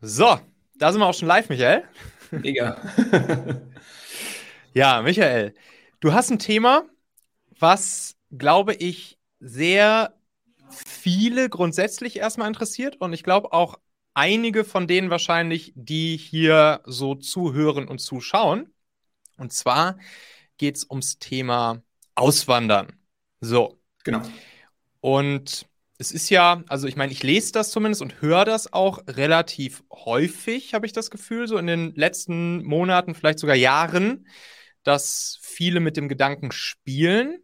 So, da sind wir auch schon live, Michael. Mega. ja, Michael, du hast ein Thema, was, glaube ich, sehr viele grundsätzlich erstmal interessiert und ich glaube auch einige von denen wahrscheinlich, die hier so zuhören und zuschauen. Und zwar geht es ums Thema Auswandern. So. Genau. Und es ist ja, also ich meine, ich lese das zumindest und höre das auch relativ häufig, habe ich das Gefühl, so in den letzten Monaten, vielleicht sogar Jahren, dass viele mit dem Gedanken spielen,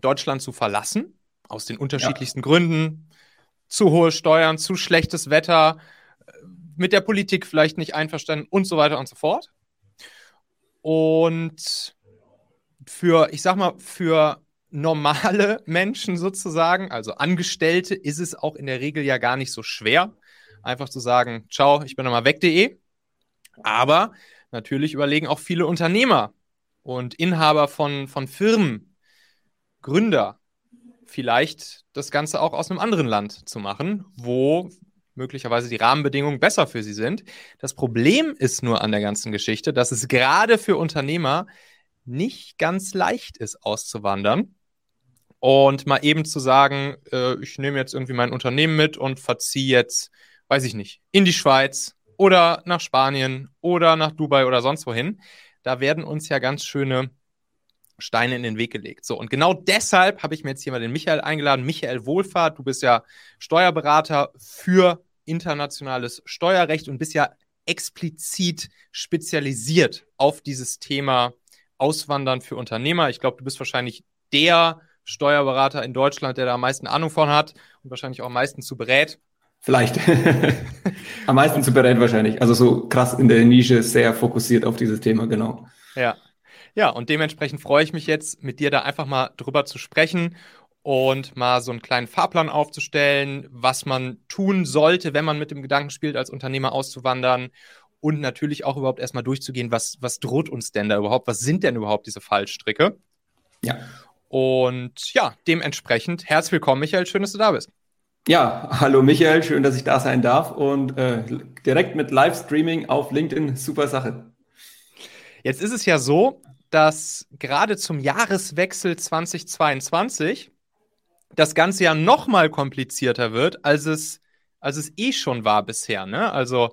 Deutschland zu verlassen, aus den unterschiedlichsten ja. Gründen. Zu hohe Steuern, zu schlechtes Wetter, mit der Politik vielleicht nicht einverstanden und so weiter und so fort. Und für, ich sag mal, für normale Menschen sozusagen, also Angestellte, ist es auch in der Regel ja gar nicht so schwer, einfach zu sagen, ciao, ich bin nochmal weg.de. Aber natürlich überlegen auch viele Unternehmer und Inhaber von, von Firmen, Gründer, vielleicht das Ganze auch aus einem anderen Land zu machen, wo möglicherweise die Rahmenbedingungen besser für sie sind. Das Problem ist nur an der ganzen Geschichte, dass es gerade für Unternehmer nicht ganz leicht ist, auszuwandern. Und mal eben zu sagen, äh, ich nehme jetzt irgendwie mein Unternehmen mit und verziehe jetzt, weiß ich nicht, in die Schweiz oder nach Spanien oder nach Dubai oder sonst wohin. Da werden uns ja ganz schöne Steine in den Weg gelegt. So, und genau deshalb habe ich mir jetzt hier mal den Michael eingeladen. Michael Wohlfahrt, du bist ja Steuerberater für internationales Steuerrecht und bist ja explizit spezialisiert auf dieses Thema Auswandern für Unternehmer. Ich glaube, du bist wahrscheinlich der Steuerberater in Deutschland, der da am meisten Ahnung von hat und wahrscheinlich auch am meisten zu berät. Vielleicht. am meisten zu berät wahrscheinlich. Also so krass in der Nische, sehr fokussiert auf dieses Thema, genau. Ja. Ja, und dementsprechend freue ich mich jetzt, mit dir da einfach mal drüber zu sprechen und mal so einen kleinen Fahrplan aufzustellen, was man tun sollte, wenn man mit dem Gedanken spielt, als Unternehmer auszuwandern und natürlich auch überhaupt erstmal durchzugehen, was, was droht uns denn da überhaupt, was sind denn überhaupt diese Fallstricke? Ja. Und ja, dementsprechend herzlich willkommen, Michael. Schön, dass du da bist. Ja, hallo Michael, schön, dass ich da sein darf und äh, direkt mit Livestreaming auf LinkedIn, super Sache. Jetzt ist es ja so, dass gerade zum Jahreswechsel 2022 das Ganze ja noch mal komplizierter wird, als es, als es eh schon war bisher. Ne? Also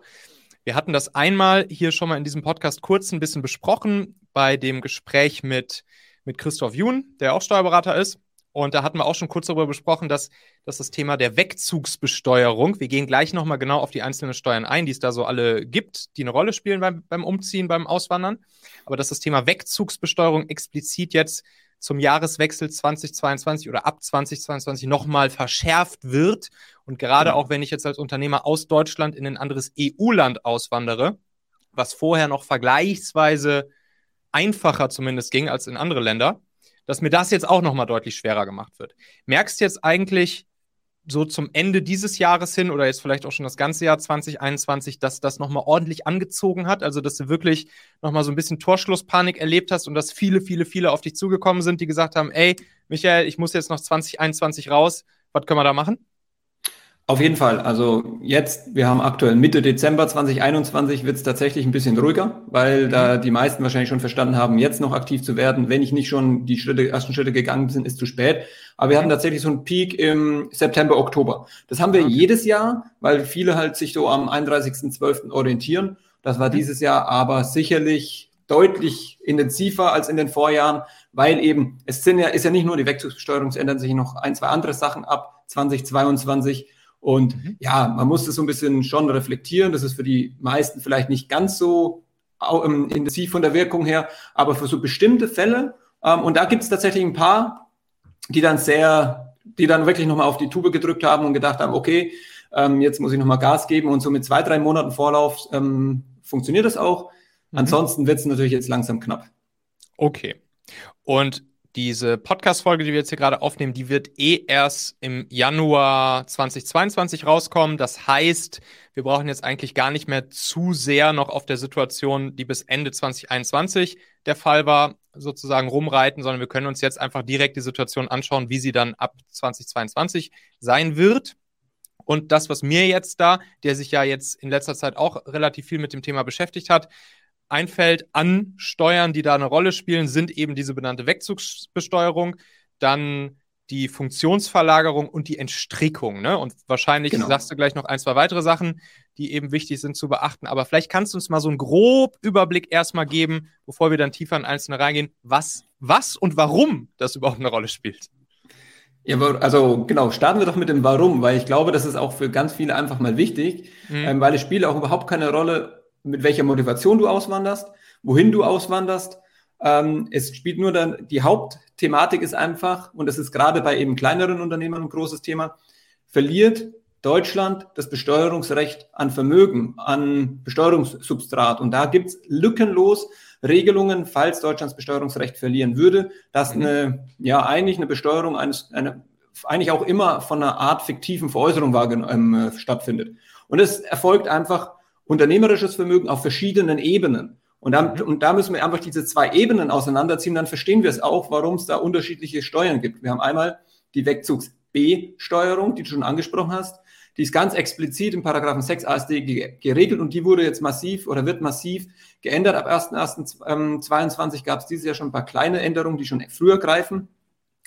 wir hatten das einmal hier schon mal in diesem Podcast kurz ein bisschen besprochen bei dem Gespräch mit mit Christoph Jun, der auch Steuerberater ist. Und da hatten wir auch schon kurz darüber besprochen, dass, dass das Thema der Wegzugsbesteuerung, wir gehen gleich nochmal genau auf die einzelnen Steuern ein, die es da so alle gibt, die eine Rolle spielen beim, beim Umziehen, beim Auswandern, aber dass das Thema Wegzugsbesteuerung explizit jetzt zum Jahreswechsel 2022 oder ab 2022 nochmal verschärft wird. Und gerade genau. auch wenn ich jetzt als Unternehmer aus Deutschland in ein anderes EU-Land auswandere, was vorher noch vergleichsweise einfacher zumindest ging als in andere Länder, dass mir das jetzt auch nochmal deutlich schwerer gemacht wird. Merkst du jetzt eigentlich so zum Ende dieses Jahres hin oder jetzt vielleicht auch schon das ganze Jahr 2021, dass das nochmal ordentlich angezogen hat? Also, dass du wirklich nochmal so ein bisschen Torschlusspanik erlebt hast und dass viele, viele, viele auf dich zugekommen sind, die gesagt haben, ey, Michael, ich muss jetzt noch 2021 raus, was können wir da machen? Auf jeden Fall. Also jetzt, wir haben aktuell Mitte Dezember 2021, wird es tatsächlich ein bisschen ruhiger, weil da mhm. die meisten wahrscheinlich schon verstanden haben, jetzt noch aktiv zu werden. Wenn ich nicht schon die Schritte, ersten Schritte gegangen bin, ist zu spät. Aber wir hatten tatsächlich so einen Peak im September, Oktober. Das haben wir okay. jedes Jahr, weil viele halt sich so am 31.12. orientieren. Das war mhm. dieses Jahr aber sicherlich deutlich intensiver als in den Vorjahren, weil eben, es sind ja, ist ja nicht nur die Wechselsteuerung, es ändern sich noch ein, zwei andere Sachen ab 2022 und mhm. ja, man muss das so ein bisschen schon reflektieren. Das ist für die meisten vielleicht nicht ganz so ähm, intensiv von der Wirkung her, aber für so bestimmte Fälle, ähm, und da gibt es tatsächlich ein paar, die dann sehr, die dann wirklich nochmal auf die Tube gedrückt haben und gedacht haben, okay, ähm, jetzt muss ich nochmal Gas geben und so mit zwei, drei Monaten Vorlauf ähm, funktioniert das auch. Mhm. Ansonsten wird es natürlich jetzt langsam knapp. Okay. Und diese Podcast-Folge, die wir jetzt hier gerade aufnehmen, die wird eh erst im Januar 2022 rauskommen. Das heißt, wir brauchen jetzt eigentlich gar nicht mehr zu sehr noch auf der Situation, die bis Ende 2021 der Fall war, sozusagen rumreiten, sondern wir können uns jetzt einfach direkt die Situation anschauen, wie sie dann ab 2022 sein wird. Und das, was mir jetzt da, der sich ja jetzt in letzter Zeit auch relativ viel mit dem Thema beschäftigt hat, einfällt an Steuern, die da eine Rolle spielen, sind eben diese benannte Wegzugsbesteuerung, dann die Funktionsverlagerung und die Entstrickung. Ne? Und wahrscheinlich genau. sagst du gleich noch ein, zwei weitere Sachen, die eben wichtig sind zu beachten. Aber vielleicht kannst du uns mal so einen grob Überblick erstmal geben, bevor wir dann tiefer in einzelne reingehen, was, was und warum das überhaupt eine Rolle spielt. Ja, also genau, starten wir doch mit dem Warum, weil ich glaube, das ist auch für ganz viele einfach mal wichtig, mhm. ähm, weil es spielt auch überhaupt keine Rolle, mit welcher Motivation du auswanderst, wohin du auswanderst. Ähm, es spielt nur dann, die Hauptthematik ist einfach, und das ist gerade bei eben kleineren Unternehmen ein großes Thema, verliert Deutschland das Besteuerungsrecht an Vermögen, an Besteuerungssubstrat. Und da gibt es lückenlos Regelungen, falls Deutschlands Besteuerungsrecht verlieren würde, dass mhm. eine, ja, eigentlich eine Besteuerung eines, eine, eigentlich auch immer von einer Art fiktiven Veräußerung ähm, äh, stattfindet. Und es erfolgt einfach unternehmerisches Vermögen auf verschiedenen Ebenen. Und da, mhm. und da müssen wir einfach diese zwei Ebenen auseinanderziehen, dann verstehen wir es auch, warum es da unterschiedliche Steuern gibt. Wir haben einmal die Wegzugs-B-Steuerung, die du schon angesprochen hast. Die ist ganz explizit im Paragraphen 6 ASD geregelt und die wurde jetzt massiv oder wird massiv geändert. Ab 1.1.22 gab es dieses Jahr schon ein paar kleine Änderungen, die schon früher greifen.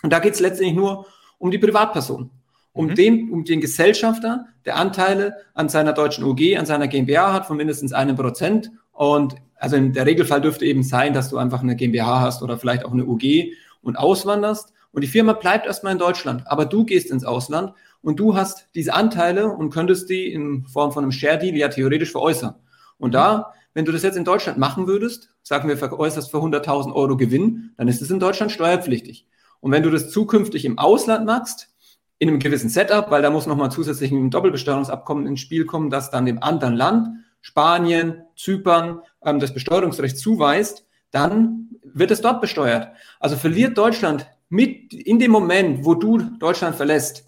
Und da geht es letztendlich nur um die Privatperson, um, mhm. den, um den Gesellschafter, der Anteile an seiner deutschen UG, an seiner GmbH hat von mindestens einem Prozent. Und also in der Regelfall dürfte eben sein, dass du einfach eine GmbH hast oder vielleicht auch eine UG und auswanderst. Und die Firma bleibt erstmal in Deutschland, aber du gehst ins Ausland und du hast diese Anteile und könntest die in Form von einem Share Deal ja theoretisch veräußern. Und da, wenn du das jetzt in Deutschland machen würdest, sagen wir, veräußerst für 100.000 Euro Gewinn, dann ist es in Deutschland steuerpflichtig. Und wenn du das zukünftig im Ausland machst, in einem gewissen Setup, weil da muss nochmal zusätzlich ein Doppelbesteuerungsabkommen ins Spiel kommen, das dann dem anderen Land, Spanien, Zypern, ähm, das Besteuerungsrecht zuweist, dann wird es dort besteuert. Also verliert Deutschland mit in dem Moment, wo du Deutschland verlässt,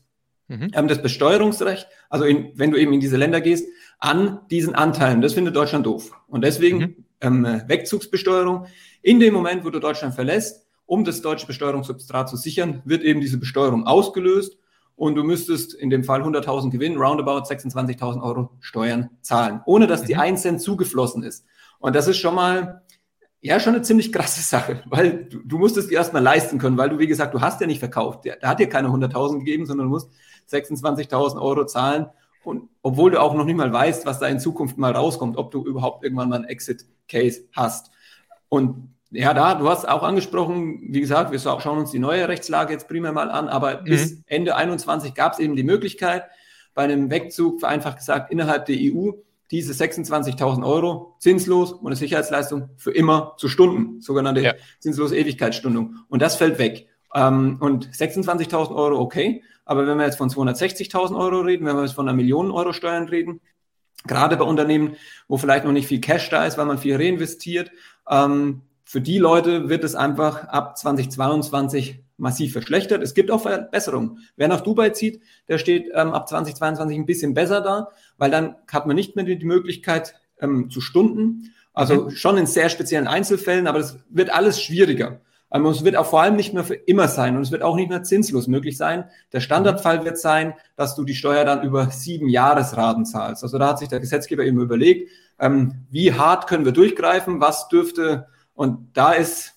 mhm. ähm, das Besteuerungsrecht, also in, wenn du eben in diese Länder gehst, an diesen Anteilen. Das findet Deutschland doof. Und deswegen mhm. ähm, Wegzugsbesteuerung. In dem Moment, wo du Deutschland verlässt, um das deutsche Besteuerungssubstrat zu sichern, wird eben diese Besteuerung ausgelöst und du müsstest in dem Fall 100.000 Gewinn, roundabout 26.000 Euro Steuern zahlen, ohne dass die 1 mhm. Cent zugeflossen ist. Und das ist schon mal, ja, schon eine ziemlich krasse Sache, weil du, du musst es dir erstmal leisten können, weil du, wie gesagt, du hast ja nicht verkauft. Der, der hat dir keine 100.000 gegeben, sondern du musst 26.000 Euro zahlen. Und obwohl du auch noch nicht mal weißt, was da in Zukunft mal rauskommt, ob du überhaupt irgendwann mal einen Exit-Case hast. Und ja, da, du hast auch angesprochen, wie gesagt, wir schauen uns die neue Rechtslage jetzt primär mal an, aber mhm. bis Ende 21 gab es eben die Möglichkeit, bei einem Wegzug, vereinfacht gesagt, innerhalb der EU, diese 26.000 Euro zinslos und eine Sicherheitsleistung für immer zu Stunden, sogenannte ja. zinslose Ewigkeitsstundung. Und das fällt weg. Ähm, und 26.000 Euro, okay. Aber wenn wir jetzt von 260.000 Euro reden, wenn wir jetzt von einer Million Euro Steuern reden, gerade bei Unternehmen, wo vielleicht noch nicht viel Cash da ist, weil man viel reinvestiert, ähm, für die Leute wird es einfach ab 2022 massiv verschlechtert. Es gibt auch Verbesserungen. Wer nach Dubai zieht, der steht ähm, ab 2022 ein bisschen besser da, weil dann hat man nicht mehr die Möglichkeit ähm, zu Stunden. Also mhm. schon in sehr speziellen Einzelfällen, aber es wird alles schwieriger. Also es wird auch vor allem nicht mehr für immer sein und es wird auch nicht mehr zinslos möglich sein. Der Standardfall wird sein, dass du die Steuer dann über sieben Jahresraten zahlst. Also da hat sich der Gesetzgeber eben überlegt, ähm, wie hart können wir durchgreifen, was dürfte, und da ist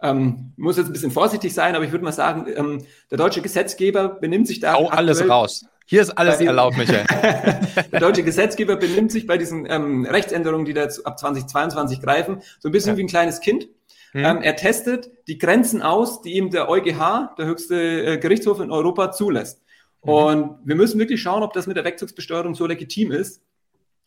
ähm, muss jetzt ein bisschen vorsichtig sein, aber ich würde mal sagen, ähm, der deutsche Gesetzgeber benimmt sich da. Hau alles raus. Hier ist alles erlaubt, Michael. der deutsche Gesetzgeber benimmt sich bei diesen ähm, Rechtsänderungen, die da ab 2022 greifen, so ein bisschen ja. wie ein kleines Kind. Hm. Ähm, er testet die Grenzen aus, die ihm der EuGH, der höchste äh, Gerichtshof in Europa, zulässt. Mhm. Und wir müssen wirklich schauen, ob das mit der Wegzugsbesteuerung so legitim ist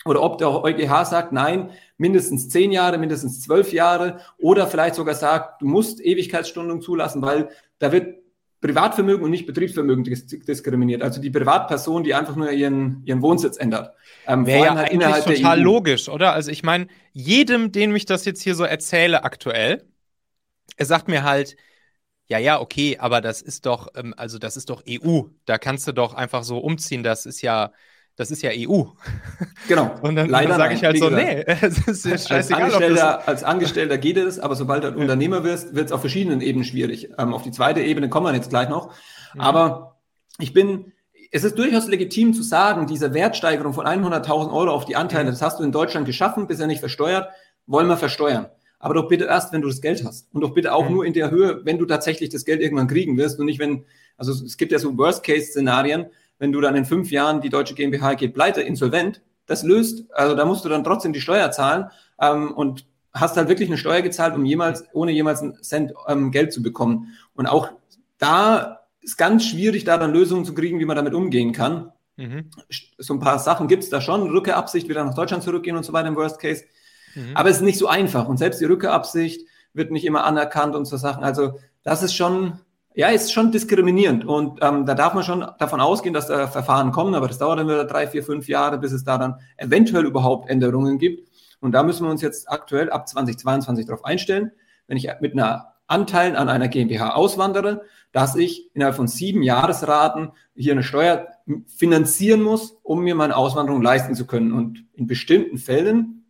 oder ob der EuGH sagt, nein, mindestens zehn Jahre, mindestens zwölf Jahre oder vielleicht sogar sagt, du musst Ewigkeitsstundung zulassen, weil da wird Privatvermögen und nicht Betriebsvermögen diskriminiert. Also die Privatperson, die einfach nur ihren, ihren Wohnsitz ändert. Ähm, Wäre ja halt eigentlich total e logisch, oder? Also ich meine, jedem, dem ich das jetzt hier so erzähle aktuell, er sagt mir halt, ja, ja, okay, aber das ist doch, ähm, also das ist doch EU. Da kannst du doch einfach so umziehen. Das ist ja, das ist ja EU. Genau. Und dann, dann sage ich halt so, nee, es ist ja scheißegal. Als Angestellter, als Angestellter geht es, aber sobald du ein Unternehmer wirst, wird es auf verschiedenen Ebenen schwierig. Ähm, auf die zweite Ebene kommen wir jetzt gleich noch. Mhm. Aber ich bin, es ist durchaus legitim zu sagen, diese Wertsteigerung von 100.000 Euro auf die Anteile, mhm. das hast du in Deutschland geschaffen, bisher nicht versteuert, wollen wir versteuern. Aber doch bitte erst, wenn du das Geld hast. Und doch bitte auch mhm. nur in der Höhe, wenn du tatsächlich das Geld irgendwann kriegen wirst und nicht, wenn, also es gibt ja so Worst-Case-Szenarien, wenn du dann in fünf Jahren die deutsche GmbH geht pleite, insolvent, das löst, also da musst du dann trotzdem die Steuer zahlen ähm, und hast halt wirklich eine Steuer gezahlt, um jemals, ohne jemals einen Cent ähm, Geld zu bekommen. Und auch da ist ganz schwierig, da dann Lösungen zu kriegen, wie man damit umgehen kann. Mhm. So ein paar Sachen gibt es da schon, Rückkehrabsicht, wieder nach Deutschland zurückgehen und so weiter im Worst Case. Mhm. Aber es ist nicht so einfach. Und selbst die Rückkehrabsicht wird nicht immer anerkannt und so Sachen. Also das ist schon, ja, ist schon diskriminierend. Und ähm, da darf man schon davon ausgehen, dass da Verfahren kommen, aber das dauert dann wieder drei, vier, fünf Jahre, bis es da dann eventuell überhaupt Änderungen gibt. Und da müssen wir uns jetzt aktuell ab 2022 darauf einstellen. Wenn ich mit einer Anteilen an einer GmbH auswandere, dass ich innerhalb von sieben Jahresraten hier eine Steuer finanzieren muss, um mir meine Auswanderung leisten zu können. Und in bestimmten Fällen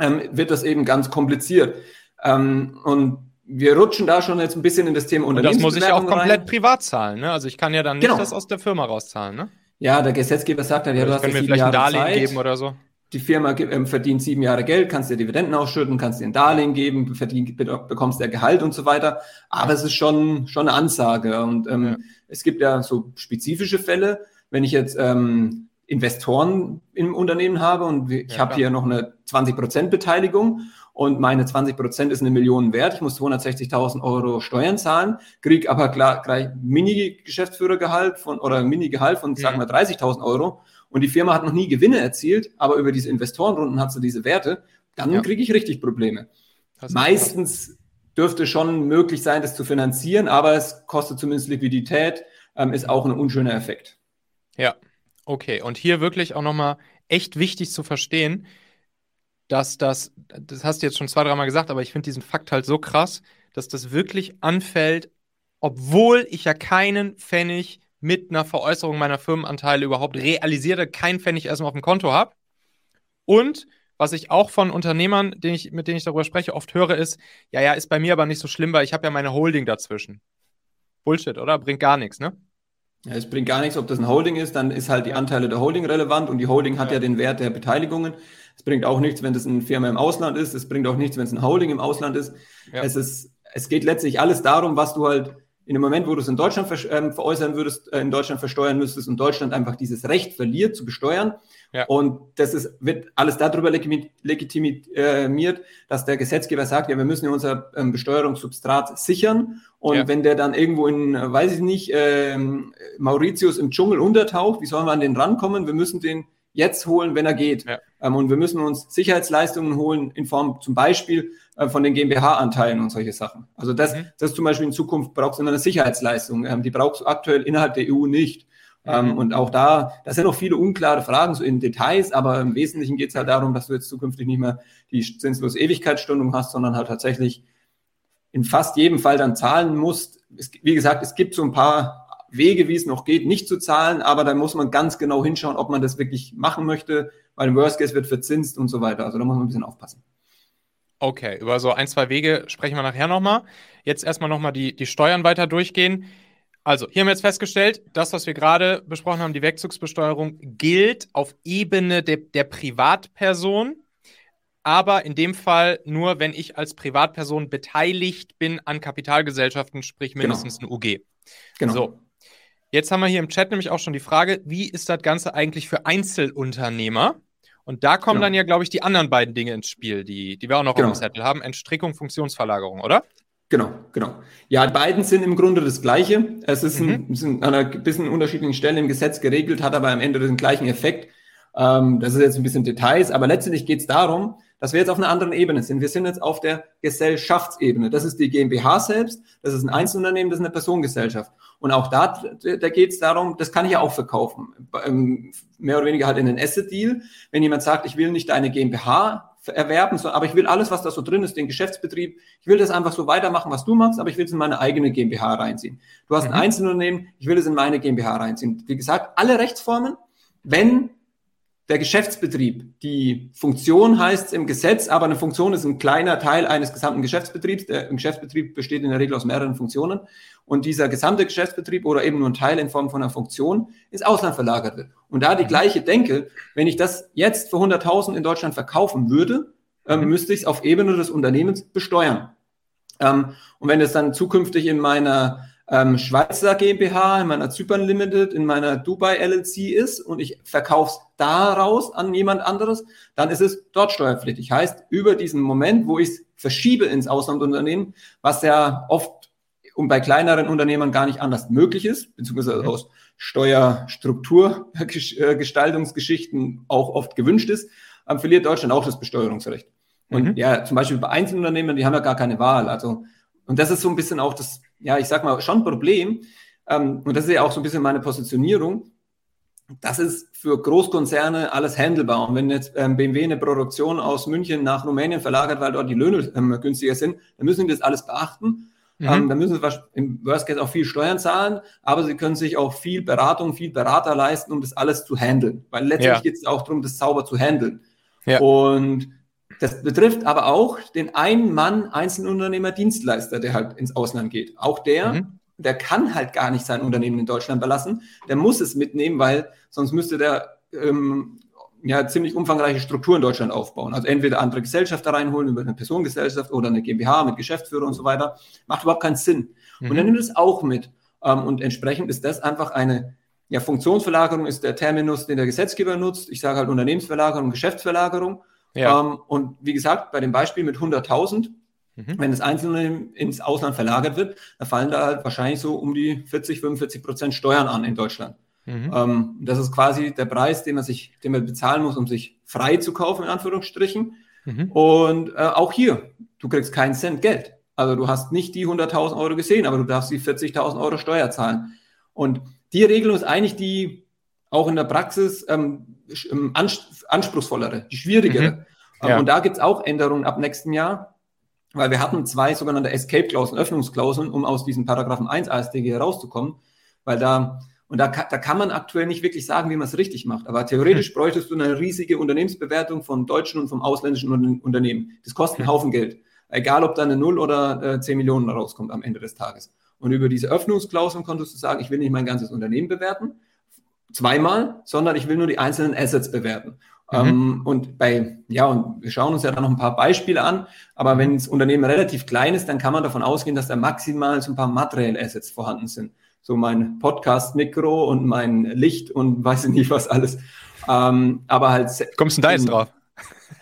ähm, wird das eben ganz kompliziert. Ähm, und wir rutschen da schon jetzt ein bisschen in das Thema Unternehmen. Das muss ich ja auch komplett rein. privat zahlen. Ne? Also ich kann ja dann nicht genau. das aus der Firma rauszahlen. Ne? Ja, der Gesetzgeber sagt dann, ja, du hast ja sieben vielleicht Jahre ein Darlehen Zeit. geben oder so die Firma ähm, verdient sieben Jahre Geld, kannst dir Dividenden ausschütten, kannst dir ein Darlehen geben, verdient, bekommst der Gehalt und so weiter. Aber es ist schon, schon eine Ansage. Und ähm, ja. es gibt ja so spezifische Fälle, wenn ich jetzt ähm, Investoren im Unternehmen habe und ich ja, habe hier noch eine 20% Beteiligung und meine 20% ist eine Million wert, ich muss 260.000 Euro Steuern zahlen, kriege aber klar, gleich Mini-Geschäftsführergehalt von oder Mini-Gehalt von, sagen wir, 30.000 Euro und die Firma hat noch nie Gewinne erzielt, aber über diese Investorenrunden hat sie diese Werte, dann ja. kriege ich richtig Probleme. Meistens dürfte schon möglich sein, das zu finanzieren, aber es kostet zumindest Liquidität, ähm, ist auch ein unschöner Effekt. Ja, okay. Und hier wirklich auch nochmal echt wichtig zu verstehen, dass das, das hast du jetzt schon zwei, dreimal gesagt, aber ich finde diesen Fakt halt so krass, dass das wirklich anfällt, obwohl ich ja keinen Pfennig mit einer Veräußerung meiner Firmenanteile überhaupt realisierte, kein Pfennig erstmal auf dem Konto habe. Und was ich auch von Unternehmern, den ich, mit denen ich darüber spreche, oft höre, ist, ja, ja, ist bei mir aber nicht so schlimm, weil ich habe ja meine Holding dazwischen. Bullshit, oder? Bringt gar nichts, ne? Ja, es bringt gar nichts, ob das ein Holding ist, dann ist halt die Anteile der Holding relevant und die Holding hat ja, ja den Wert der Beteiligungen. Es bringt auch nichts, wenn das eine Firma im Ausland ist. Es bringt auch nichts, wenn es ein Holding im Ausland ist. Ja. Es ist, es geht letztlich alles darum, was du halt in dem Moment, wo du es in Deutschland ver ähm, veräußern würdest, äh, in Deutschland versteuern müsstest und Deutschland einfach dieses Recht verliert zu besteuern. Ja. Und das ist, wird alles darüber legitimiert, dass der Gesetzgeber sagt, ja, wir müssen ja unser ähm, Besteuerungssubstrat sichern. Und ja. wenn der dann irgendwo in, äh, weiß ich nicht, ähm, Mauritius im Dschungel untertaucht, wie sollen wir an den rankommen? Wir müssen den jetzt holen, wenn er geht. Ja. Ähm, und wir müssen uns Sicherheitsleistungen holen in Form zum Beispiel äh, von den GmbH-Anteilen und solche Sachen. Also das, mhm. das zum Beispiel in Zukunft braucht es eine Sicherheitsleistung. Ähm, die braucht es aktuell innerhalb der EU nicht. Ähm, mhm. und auch da, das sind noch viele unklare Fragen, so in Details, aber im Wesentlichen geht es halt darum, dass du jetzt zukünftig nicht mehr die zinslose Ewigkeitsstundung hast, sondern halt tatsächlich in fast jedem Fall dann zahlen musst. Es, wie gesagt, es gibt so ein paar Wege, wie es noch geht, nicht zu zahlen, aber da muss man ganz genau hinschauen, ob man das wirklich machen möchte, weil im Worst Case wird verzinst und so weiter. Also da muss man ein bisschen aufpassen. Okay, über so ein, zwei Wege sprechen wir nachher nochmal. Jetzt erstmal nochmal die, die Steuern weiter durchgehen. Also, hier haben wir jetzt festgestellt, das, was wir gerade besprochen haben, die Wegzugsbesteuerung, gilt auf Ebene de, der Privatperson, aber in dem Fall nur, wenn ich als Privatperson beteiligt bin an Kapitalgesellschaften, sprich genau. mindestens genau. ein UG. Genau. So, Jetzt haben wir hier im Chat nämlich auch schon die Frage, wie ist das Ganze eigentlich für Einzelunternehmer? Und da kommen genau. dann ja, glaube ich, die anderen beiden Dinge ins Spiel, die, die wir auch noch genau. auf dem Zettel haben. Entstrickung, Funktionsverlagerung, oder? Genau, genau. Ja, beiden sind im Grunde das Gleiche. Es ist, mhm. ein, ist an einer bisschen unterschiedlichen Stelle im Gesetz geregelt, hat aber am Ende den gleichen Effekt. Ähm, das ist jetzt ein bisschen Details, aber letztendlich geht es darum, dass wir jetzt auf einer anderen Ebene sind. Wir sind jetzt auf der Gesellschaftsebene. Das ist die GmbH selbst, das ist ein Einzelunternehmen, das ist eine Personengesellschaft. Und auch da, da geht es darum, das kann ich ja auch verkaufen. Ähm, mehr oder weniger halt in einen Asset-Deal. Wenn jemand sagt, ich will nicht deine GmbH erwerben, aber ich will alles, was da so drin ist, den Geschäftsbetrieb, ich will das einfach so weitermachen, was du machst, aber ich will es in meine eigene GmbH reinziehen. Du hast mhm. ein Einzelunternehmen, ich will es in meine GmbH reinziehen. Wie gesagt, alle Rechtsformen, wenn der Geschäftsbetrieb. Die Funktion heißt im Gesetz, aber eine Funktion ist ein kleiner Teil eines gesamten Geschäftsbetriebs. Der Geschäftsbetrieb besteht in der Regel aus mehreren Funktionen. Und dieser gesamte Geschäftsbetrieb oder eben nur ein Teil in Form von einer Funktion ins Ausland verlagert wird. Und da die mhm. gleiche Denke, wenn ich das jetzt für 100.000 in Deutschland verkaufen würde, ähm, mhm. müsste ich es auf Ebene des Unternehmens besteuern. Ähm, und wenn es dann zukünftig in meiner ähm, Schweizer GmbH, in meiner Zypern Limited, in meiner Dubai LLC ist und ich verkaufe es daraus an jemand anderes, dann ist es dort steuerpflichtig. Heißt, über diesen Moment, wo ich es verschiebe ins Auslandunternehmen, was ja oft und bei kleineren Unternehmern gar nicht anders möglich ist, beziehungsweise mhm. aus Steuerstrukturgestaltungsgeschichten auch oft gewünscht ist, ähm, verliert Deutschland auch das Besteuerungsrecht. Und mhm. ja, zum Beispiel bei Einzelunternehmen, die haben ja gar keine Wahl. Also, und das ist so ein bisschen auch das ja, ich sag mal, schon ein Problem. Ähm, und das ist ja auch so ein bisschen meine Positionierung. Das ist für Großkonzerne alles handelbar. Und wenn jetzt ähm, BMW eine Produktion aus München nach Rumänien verlagert, weil dort die Löhne ähm, günstiger sind, dann müssen sie das alles beachten. Mhm. Ähm, dann müssen sie im Worst Case auch viel Steuern zahlen, aber sie können sich auch viel Beratung, viel Berater leisten, um das alles zu handeln. Weil letztlich ja. geht es auch darum, das sauber zu handeln. Ja. Und das betrifft aber auch den einen Mann Einzelunternehmer Dienstleister, der halt ins Ausland geht. Auch der, mhm. der kann halt gar nicht sein Unternehmen in Deutschland belassen. Der muss es mitnehmen, weil sonst müsste der ähm, ja ziemlich umfangreiche Strukturen in Deutschland aufbauen. Also entweder andere Gesellschafter reinholen über eine Personengesellschaft oder eine GmbH mit Geschäftsführer und so weiter. Macht überhaupt keinen Sinn. Mhm. Und er nimmt es auch mit. Ähm, und entsprechend ist das einfach eine ja, Funktionsverlagerung ist der Terminus, den der Gesetzgeber nutzt. Ich sage halt Unternehmensverlagerung, Geschäftsverlagerung. Ja. Ähm, und wie gesagt, bei dem Beispiel mit 100.000, mhm. wenn das Einzelne ins Ausland verlagert wird, da fallen da halt wahrscheinlich so um die 40, 45 Prozent Steuern an in Deutschland. Mhm. Ähm, das ist quasi der Preis, den man sich, den man bezahlen muss, um sich frei zu kaufen, in Anführungsstrichen. Mhm. Und äh, auch hier, du kriegst keinen Cent Geld. Also du hast nicht die 100.000 Euro gesehen, aber du darfst die 40.000 Euro Steuer zahlen. Und die Regelung ist eigentlich die auch in der Praxis ähm, ähm anspruchsvollere, die schwierigere. Mhm. Ähm, ja. Und da gibt es auch Änderungen ab nächsten Jahr, weil wir hatten zwei sogenannte Escape-Klauseln, Öffnungsklauseln, um aus diesem Paragraphen 1 AStG herauszukommen, weil da und da, da kann man aktuell nicht wirklich sagen, wie man es richtig macht. Aber theoretisch hm. bräuchtest du eine riesige Unternehmensbewertung von deutschen und vom ausländischen Unternehmen. Das kostet einen Haufen Geld. Egal, ob da eine Null oder äh, 10 Millionen rauskommt am Ende des Tages. Und über diese Öffnungsklauseln konntest du sagen, ich will nicht mein ganzes Unternehmen bewerten, zweimal, sondern ich will nur die einzelnen Assets bewerten. Mhm. Ähm, und bei, ja, und wir schauen uns ja da noch ein paar Beispiele an, aber wenn das Unternehmen relativ klein ist, dann kann man davon ausgehen, dass da maximal so ein paar materielle Assets vorhanden sind. So mein Podcast-Mikro und mein Licht und weiß ich nicht was alles. Ähm, aber halt. Kommst du da jetzt drauf?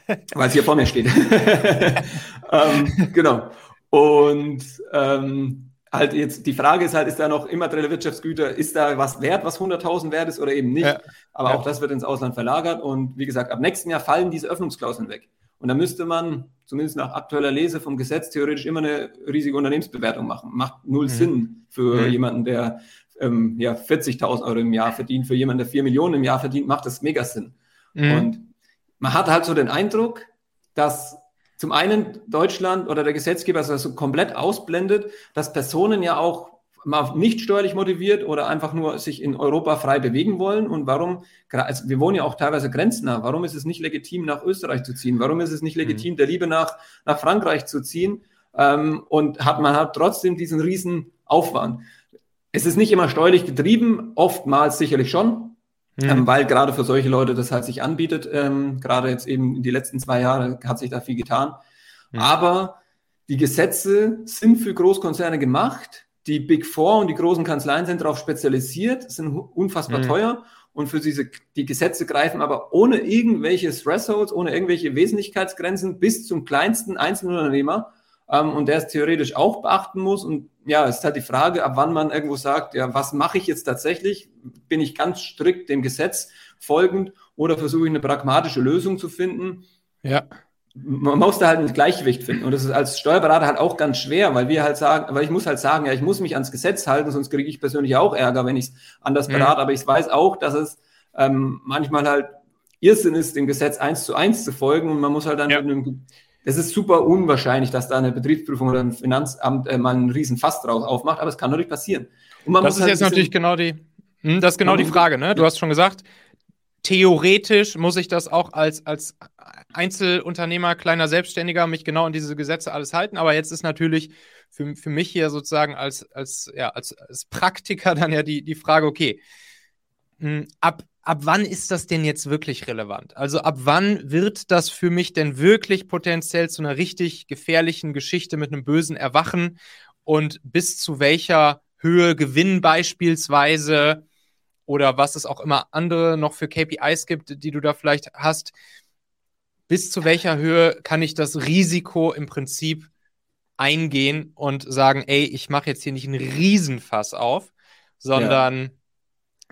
Weil es hier vor mir steht. ähm, genau. Und ähm, halt jetzt, die Frage ist halt, ist da noch immaterielle Wirtschaftsgüter, ist da was wert, was 100.000 wert ist oder eben nicht? Ja. Aber ja. auch das wird ins Ausland verlagert und wie gesagt, ab nächsten Jahr fallen diese Öffnungsklauseln weg. Und da müsste man, zumindest nach aktueller Lese vom Gesetz, theoretisch immer eine riesige Unternehmensbewertung machen. Macht null mhm. Sinn für mhm. jemanden, der ähm, ja, 40.000 Euro im Jahr verdient. Für jemanden, der 4 Millionen im Jahr verdient, macht das mega Sinn. Mhm. Und man hat halt so den Eindruck, dass zum einen Deutschland oder der Gesetzgeber also so komplett ausblendet, dass Personen ja auch mal nicht steuerlich motiviert oder einfach nur sich in Europa frei bewegen wollen. Und warum, also wir wohnen ja auch teilweise grenznah, warum ist es nicht legitim, nach Österreich zu ziehen? Warum ist es nicht legitim, mhm. der Liebe nach, nach Frankreich zu ziehen? Ähm, und hat, man hat trotzdem diesen riesen Aufwand. Es ist nicht immer steuerlich getrieben, oftmals sicherlich schon, Mhm. Ähm, weil gerade für solche Leute das halt sich anbietet. Ähm, gerade jetzt eben in die letzten zwei Jahre hat sich da viel getan. Mhm. Aber die Gesetze sind für Großkonzerne gemacht. Die Big Four und die großen Kanzleien sind darauf spezialisiert, sind unfassbar mhm. teuer. Und für diese, die Gesetze greifen aber ohne irgendwelche Thresholds, ohne irgendwelche Wesentlichkeitsgrenzen bis zum kleinsten Einzelunternehmer ähm, und der es theoretisch auch beachten muss. Und ja, es ist halt die Frage, ab wann man irgendwo sagt, ja, was mache ich jetzt tatsächlich? Bin ich ganz strikt dem Gesetz folgend oder versuche ich eine pragmatische Lösung zu finden? Ja. Man muss da halt ein Gleichgewicht finden. Und das ist als Steuerberater halt auch ganz schwer, weil wir halt sagen, weil ich muss halt sagen, ja, ich muss mich ans Gesetz halten, sonst kriege ich persönlich auch Ärger, wenn ich es anders mhm. berate. Aber ich weiß auch, dass es ähm, manchmal halt Irrsinn ist, dem Gesetz eins zu eins zu folgen und man muss halt dann ja. mit einem es ist super unwahrscheinlich, dass da eine Betriebsprüfung oder ein Finanzamt äh, mal einen riesen Fass draus aufmacht, aber es kann natürlich passieren. das ist halt jetzt natürlich genau die, hm, das genau die Frage, ne? Du hast schon gesagt, theoretisch muss ich das auch als, als Einzelunternehmer, kleiner Selbstständiger mich genau an diese Gesetze alles halten. Aber jetzt ist natürlich für, für mich hier sozusagen als, als, ja, als, als Praktiker dann ja die, die Frage, okay, hm, ab, ab wann ist das denn jetzt wirklich relevant? Also ab wann wird das für mich denn wirklich potenziell zu einer richtig gefährlichen Geschichte mit einem bösen Erwachen und bis zu welcher Höhe Gewinn beispielsweise oder was es auch immer andere noch für KPIs gibt, die du da vielleicht hast, bis zu welcher Höhe kann ich das Risiko im Prinzip eingehen und sagen, ey, ich mache jetzt hier nicht einen Riesenfass auf, sondern ja.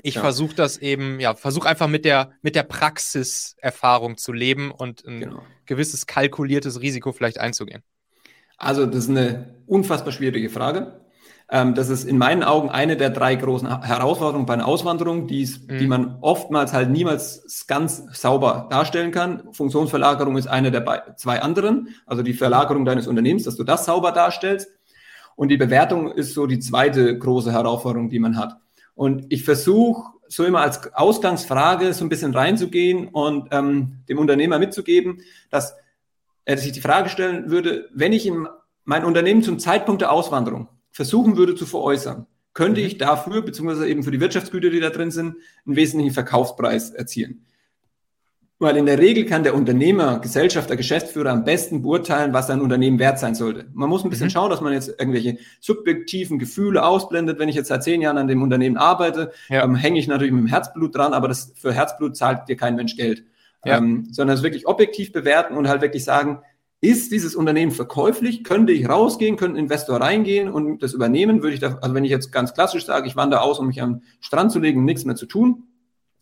Ich ja. versuche das eben, ja, versuche einfach mit der, mit der Praxiserfahrung zu leben und ein genau. gewisses kalkuliertes Risiko vielleicht einzugehen. Also, das ist eine unfassbar schwierige Frage. Ähm, das ist in meinen Augen eine der drei großen Herausforderungen bei einer Auswanderung, mhm. die man oftmals halt niemals ganz sauber darstellen kann. Funktionsverlagerung ist eine der zwei anderen, also die Verlagerung deines Unternehmens, dass du das sauber darstellst. Und die Bewertung ist so die zweite große Herausforderung, die man hat. Und ich versuche so immer als Ausgangsfrage so ein bisschen reinzugehen und ähm, dem Unternehmer mitzugeben, dass er sich die Frage stellen würde, wenn ich in mein Unternehmen zum Zeitpunkt der Auswanderung versuchen würde zu veräußern, könnte mhm. ich dafür, beziehungsweise eben für die Wirtschaftsgüter, die da drin sind, einen wesentlichen Verkaufspreis erzielen. Weil in der Regel kann der Unternehmer, Gesellschafter, Geschäftsführer am besten beurteilen, was sein Unternehmen wert sein sollte. Man muss ein bisschen mhm. schauen, dass man jetzt irgendwelche subjektiven Gefühle ausblendet. Wenn ich jetzt seit zehn Jahren an dem Unternehmen arbeite, ja. ähm, hänge ich natürlich mit dem Herzblut dran, aber das für Herzblut zahlt dir kein Mensch Geld. Ja. Ähm, sondern es wirklich objektiv bewerten und halt wirklich sagen, ist dieses Unternehmen verkäuflich? Könnte ich rausgehen? Könnte ein Investor reingehen und das übernehmen? Würde ich da, also wenn ich jetzt ganz klassisch sage, ich wandere aus, um mich am Strand zu legen und nichts mehr zu tun,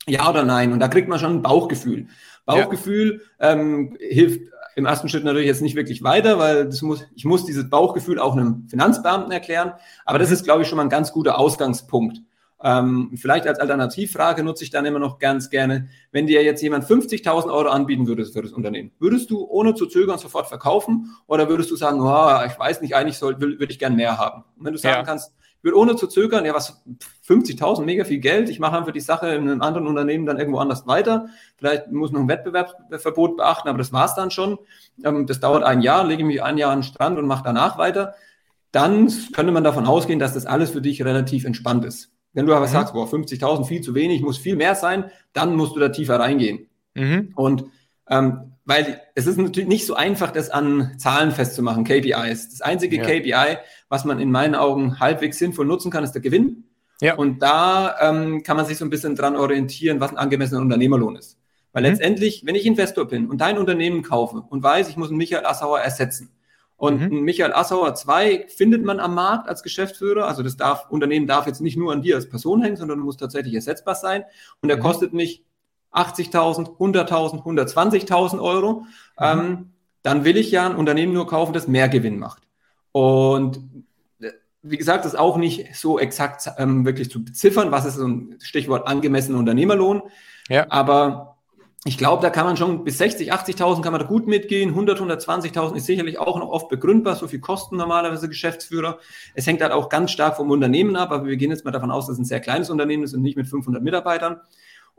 ja oder nein? Und da kriegt man schon ein Bauchgefühl. Bauchgefühl ja. ähm, hilft im ersten Schritt natürlich jetzt nicht wirklich weiter, weil das muss, ich muss dieses Bauchgefühl auch einem Finanzbeamten erklären. Aber das ist, glaube ich, schon mal ein ganz guter Ausgangspunkt. Ähm, vielleicht als Alternativfrage nutze ich dann immer noch ganz gerne, wenn dir jetzt jemand 50.000 Euro anbieten würde für das Unternehmen, würdest du ohne zu zögern sofort verkaufen oder würdest du sagen, oh, ich weiß nicht, eigentlich soll, will, würde ich gern mehr haben? Und wenn du sagen ja. kannst, würde ohne zu zögern, ja, was, 50.000, mega viel Geld, ich mache einfach die Sache in einem anderen Unternehmen dann irgendwo anders weiter. Vielleicht muss noch ein Wettbewerbsverbot beachten, aber das war's dann schon. Ähm, das dauert ein Jahr, lege mich ein Jahr an den Strand und mache danach weiter. Dann könnte man davon ausgehen, dass das alles für dich relativ entspannt ist. Wenn du aber mhm. sagst, boah, 50.000 viel zu wenig, muss viel mehr sein, dann musst du da tiefer reingehen. Mhm. Und ähm, weil es ist natürlich nicht so einfach, das an Zahlen festzumachen, KPIs. Das einzige ja. KPI, was man in meinen Augen halbwegs sinnvoll nutzen kann, ist der Gewinn. Ja. Und da ähm, kann man sich so ein bisschen dran orientieren, was ein angemessener Unternehmerlohn ist. Weil mhm. letztendlich, wenn ich Investor bin und dein Unternehmen kaufe und weiß, ich muss einen Michael Assauer ersetzen, und mhm. Michael Assauer 2 findet man am Markt als Geschäftsführer. Also das darf, Unternehmen darf jetzt nicht nur an dir als Person hängen, sondern muss tatsächlich ersetzbar sein. Und der mhm. kostet mich 80.000, 100.000, 120.000 Euro. Mhm. Ähm, dann will ich ja ein Unternehmen nur kaufen, das mehr Gewinn macht. Und äh, wie gesagt, das ist auch nicht so exakt ähm, wirklich zu beziffern. Was ist so ein Stichwort angemessener Unternehmerlohn? Ja. Aber ich glaube, da kann man schon bis 60, 80.000 kann man da gut mitgehen. 100, 120.000 ist sicherlich auch noch oft begründbar. So viel kosten normalerweise Geschäftsführer. Es hängt halt auch ganz stark vom Unternehmen ab. Aber wir gehen jetzt mal davon aus, dass es ein sehr kleines Unternehmen ist und nicht mit 500 Mitarbeitern.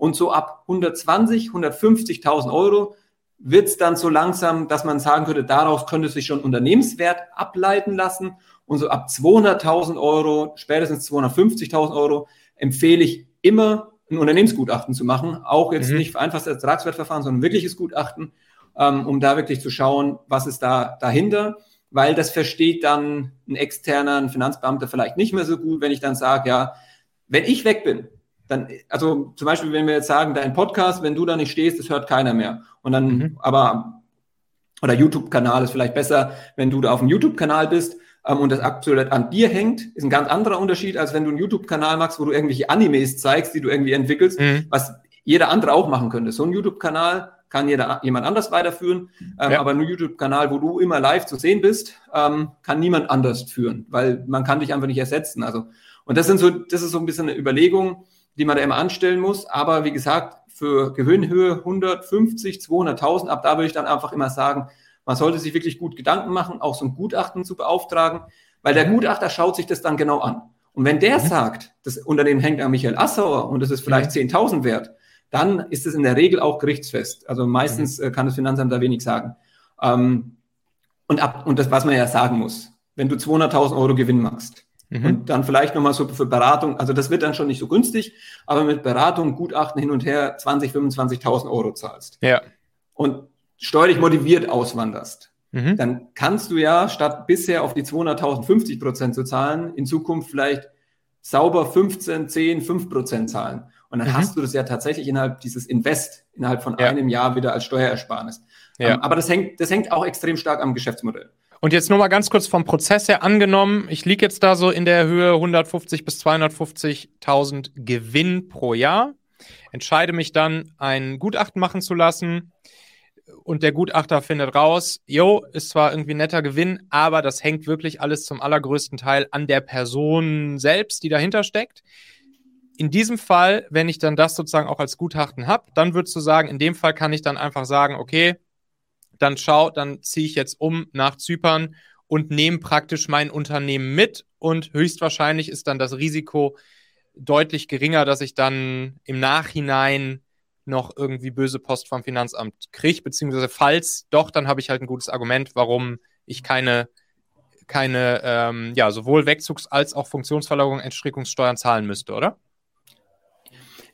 Und so ab 120, 150.000 Euro wird es dann so langsam, dass man sagen könnte, daraus könnte sich schon Unternehmenswert ableiten lassen. Und so ab 200.000 Euro, spätestens 250.000 Euro, empfehle ich immer ein Unternehmensgutachten zu machen, auch jetzt mhm. nicht einfaches Ertragswertverfahren, sondern ein wirkliches Gutachten, ähm, um da wirklich zu schauen, was ist da dahinter, weil das versteht dann ein externer, ein Finanzbeamter vielleicht nicht mehr so gut, wenn ich dann sage, ja, wenn ich weg bin, dann, also zum Beispiel, wenn wir jetzt sagen, dein Podcast, wenn du da nicht stehst, das hört keiner mehr. Und dann, mhm. aber, oder YouTube-Kanal ist vielleicht besser, wenn du da auf dem YouTube-Kanal bist, ähm, und das aktuell an dir hängt, ist ein ganz anderer Unterschied, als wenn du einen YouTube-Kanal machst, wo du irgendwelche Animes zeigst, die du irgendwie entwickelst, mhm. was jeder andere auch machen könnte. So ein YouTube-Kanal kann jeder, jemand anders weiterführen, ähm, ja. aber ein YouTube-Kanal, wo du immer live zu sehen bist, ähm, kann niemand anders führen, weil man kann dich einfach nicht ersetzen. Also, und das sind so, das ist so ein bisschen eine Überlegung, die man da immer anstellen muss. Aber wie gesagt, für Gewinnhöhe 150, 200.000, ab da würde ich dann einfach immer sagen, man sollte sich wirklich gut Gedanken machen, auch so ein Gutachten zu beauftragen, weil der Gutachter schaut sich das dann genau an. Und wenn der mhm. sagt, das Unternehmen hängt an Michael Assauer und es ist vielleicht mhm. 10.000 wert, dann ist es in der Regel auch gerichtsfest. Also meistens mhm. äh, kann das Finanzamt da wenig sagen. Ähm, und, ab, und das, was man ja sagen muss, wenn du 200.000 Euro Gewinn machst mhm. und dann vielleicht nochmal so für Beratung, also das wird dann schon nicht so günstig, aber mit Beratung, Gutachten hin und her 20, 25.000 Euro zahlst. Ja. Und steuerlich motiviert auswanderst, mhm. dann kannst du ja statt bisher auf die 200.000 50 Prozent zu zahlen, in Zukunft vielleicht sauber 15, 10, 5 Prozent zahlen. Und dann mhm. hast du das ja tatsächlich innerhalb dieses Invest, innerhalb von ja. einem Jahr wieder als Steuerersparnis. Ja. Ähm, aber das hängt, das hängt auch extrem stark am Geschäftsmodell. Und jetzt nur mal ganz kurz vom Prozess her angenommen, ich liege jetzt da so in der Höhe 150 bis 250.000 Gewinn pro Jahr, entscheide mich dann, ein Gutachten machen zu lassen, und der Gutachter findet raus, jo, ist zwar irgendwie netter Gewinn, aber das hängt wirklich alles zum allergrößten Teil an der Person selbst, die dahinter steckt. In diesem Fall, wenn ich dann das sozusagen auch als Gutachten habe, dann würdest du sagen, in dem Fall kann ich dann einfach sagen, okay, dann schau, dann ziehe ich jetzt um nach Zypern und nehme praktisch mein Unternehmen mit und höchstwahrscheinlich ist dann das Risiko deutlich geringer, dass ich dann im Nachhinein noch irgendwie böse Post vom Finanzamt kriege, beziehungsweise falls doch, dann habe ich halt ein gutes Argument, warum ich keine, keine ähm, ja, sowohl Wegzugs- als auch Funktionsverlagerung, Entstrickungssteuern zahlen müsste, oder?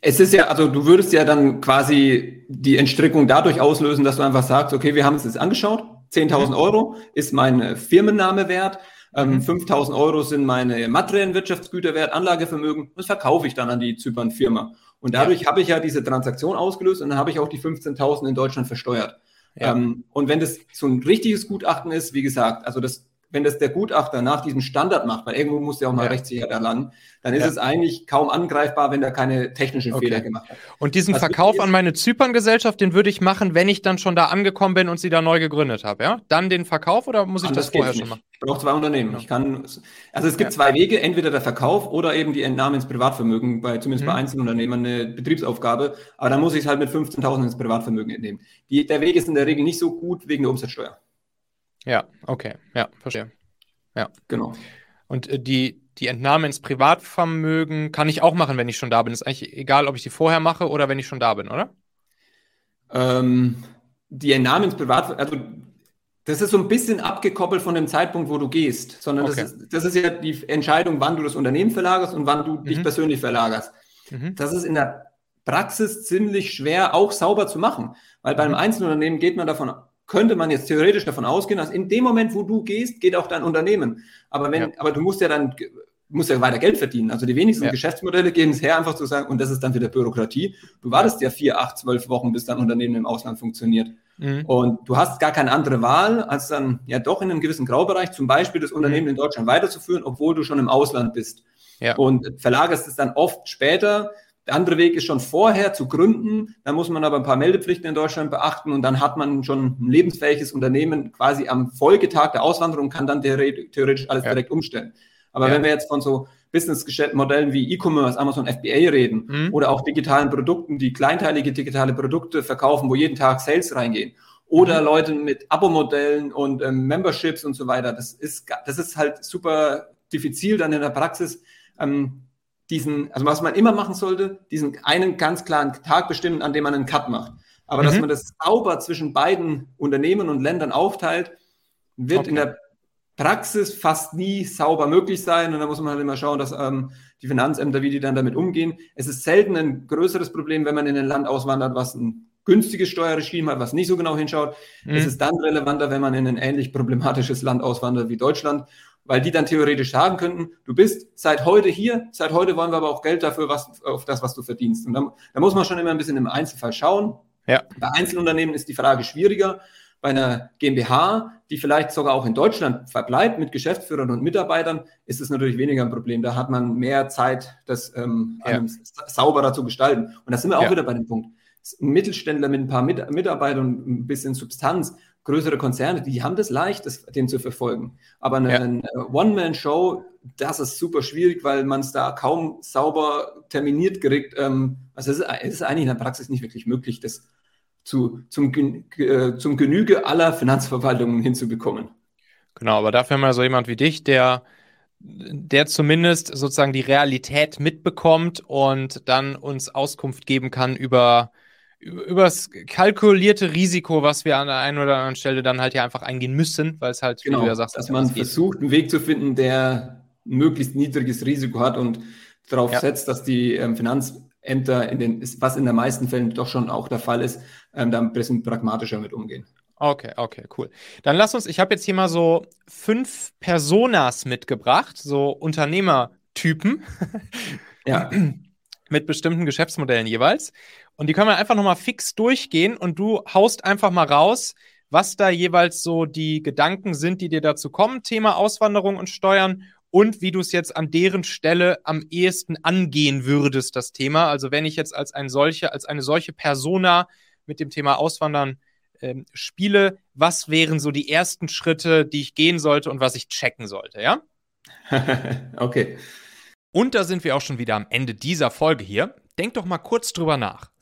Es ist ja, also du würdest ja dann quasi die Entstrickung dadurch auslösen, dass du einfach sagst, okay, wir haben es jetzt angeschaut, 10.000 mhm. Euro ist mein äh, Firmenname wert, ähm, 5.000 mhm. Euro sind meine materiellen Wirtschaftsgüter wert, Anlagevermögen, das verkaufe ich dann an die Zypern-Firma. Und dadurch ja. habe ich ja diese Transaktion ausgelöst und dann habe ich auch die 15.000 in Deutschland versteuert. Ja. Ähm, und wenn das so ein richtiges Gutachten ist, wie gesagt, also das wenn das der Gutachter nach diesem Standard macht, weil irgendwo muss der auch mal ja. Rechtssicherheit erlangen, dann ist ja. es eigentlich kaum angreifbar, wenn der keine technischen okay. Fehler gemacht hat. Und diesen also Verkauf an meine Zypern-Gesellschaft, den würde ich machen, wenn ich dann schon da angekommen bin und sie da neu gegründet habe, ja? Dann den Verkauf oder muss ich das vorher schon machen? Ich brauche zwei Unternehmen. Ja. Ich kann, also es gibt zwei Wege, entweder der Verkauf oder eben die Entnahme ins Privatvermögen, bei, zumindest mhm. bei Einzelunternehmern eine Betriebsaufgabe, aber dann muss ich es halt mit 15.000 ins Privatvermögen entnehmen. Die, der Weg ist in der Regel nicht so gut wegen der Umsatzsteuer. Ja, okay, ja, verstehe. Ja. Genau. Und äh, die, die Entnahme ins Privatvermögen kann ich auch machen, wenn ich schon da bin. Ist eigentlich egal, ob ich die vorher mache oder wenn ich schon da bin, oder? Ähm, die Entnahme ins Privatvermögen, also das ist so ein bisschen abgekoppelt von dem Zeitpunkt, wo du gehst, sondern okay. das, ist, das ist ja die Entscheidung, wann du das Unternehmen verlagerst und wann du mhm. dich persönlich verlagerst. Mhm. Das ist in der Praxis ziemlich schwer auch sauber zu machen, weil mhm. bei einem Einzelunternehmen geht man davon könnte man jetzt theoretisch davon ausgehen, dass in dem Moment, wo du gehst, geht auch dein Unternehmen. Aber wenn, ja. aber du musst ja dann musst ja weiter Geld verdienen. Also die wenigsten ja. Geschäftsmodelle geben es her, einfach zu sagen, und das ist dann wieder Bürokratie. Du wartest ja vier, acht, zwölf Wochen, bis dein Unternehmen im Ausland funktioniert. Mhm. Und du hast gar keine andere Wahl, als dann ja doch in einem gewissen Graubereich zum Beispiel das Unternehmen mhm. in Deutschland weiterzuführen, obwohl du schon im Ausland bist. Ja. Und verlagerst es dann oft später der andere Weg ist schon vorher zu gründen. Da muss man aber ein paar Meldepflichten in Deutschland beachten und dann hat man schon ein lebensfähiges Unternehmen quasi am Folgetag der Auswanderung und kann dann theoretisch alles ja. direkt umstellen. Aber ja. wenn wir jetzt von so Business-Modellen wie E-Commerce, Amazon FBA reden mhm. oder auch digitalen Produkten, die kleinteilige digitale Produkte verkaufen, wo jeden Tag Sales reingehen oder mhm. Leute mit Abo-Modellen und ähm, Memberships und so weiter, das ist, das ist halt super diffizil dann in der Praxis. Ähm, diesen, also was man immer machen sollte, diesen einen ganz klaren Tag bestimmen, an dem man einen Cut macht. Aber mhm. dass man das sauber zwischen beiden Unternehmen und Ländern aufteilt, wird okay. in der Praxis fast nie sauber möglich sein. Und da muss man halt immer schauen, dass ähm, die Finanzämter, wie die dann damit umgehen. Es ist selten ein größeres Problem, wenn man in ein Land auswandert, was ein günstiges Steuerregime hat, was nicht so genau hinschaut. Mhm. Es ist dann relevanter, wenn man in ein ähnlich problematisches Land auswandert wie Deutschland weil die dann theoretisch sagen könnten, du bist seit heute hier, seit heute wollen wir aber auch Geld dafür, was, auf das, was du verdienst. Und da, da muss man schon immer ein bisschen im Einzelfall schauen. Ja. Bei Einzelunternehmen ist die Frage schwieriger. Bei einer GmbH, die vielleicht sogar auch in Deutschland verbleibt mit Geschäftsführern und Mitarbeitern, ist es natürlich weniger ein Problem. Da hat man mehr Zeit, das ähm, ja. sauberer zu gestalten. Und da sind wir auch ja. wieder bei dem Punkt. Ein Mittelständler mit ein paar Mitarbeitern und ein bisschen Substanz größere Konzerne, die haben das leicht, das, den zu verfolgen. Aber eine, ja. eine One-Man-Show, das ist super schwierig, weil man es da kaum sauber terminiert kriegt. Ähm, also es ist, es ist, eigentlich in der Praxis nicht wirklich möglich, das zu, zum, äh, zum Genüge aller Finanzverwaltungen hinzubekommen. Genau, aber dafür haben wir so jemand wie dich, der der zumindest sozusagen die Realität mitbekommt und dann uns Auskunft geben kann über, über das kalkulierte Risiko, was wir an der einen oder anderen Stelle dann halt ja einfach eingehen müssen, weil es halt, genau, wie du ja sagst, dass man versucht, einen Weg zu finden, der möglichst niedriges Risiko hat und darauf ja. setzt, dass die ähm, Finanzämter in den, was in den meisten Fällen doch schon auch der Fall ist, ähm, da ein bisschen pragmatischer mit umgehen. Okay, okay, cool. Dann lass uns, ich habe jetzt hier mal so fünf Personas mitgebracht, so Unternehmertypen. Ja. mit bestimmten Geschäftsmodellen jeweils. Und die können wir einfach nochmal fix durchgehen und du haust einfach mal raus, was da jeweils so die Gedanken sind, die dir dazu kommen, Thema Auswanderung und Steuern und wie du es jetzt an deren Stelle am ehesten angehen würdest, das Thema. Also wenn ich jetzt als ein solche, als eine solche Persona mit dem Thema Auswandern ähm, spiele, was wären so die ersten Schritte, die ich gehen sollte und was ich checken sollte, ja? okay. Und da sind wir auch schon wieder am Ende dieser Folge hier. Denk doch mal kurz drüber nach.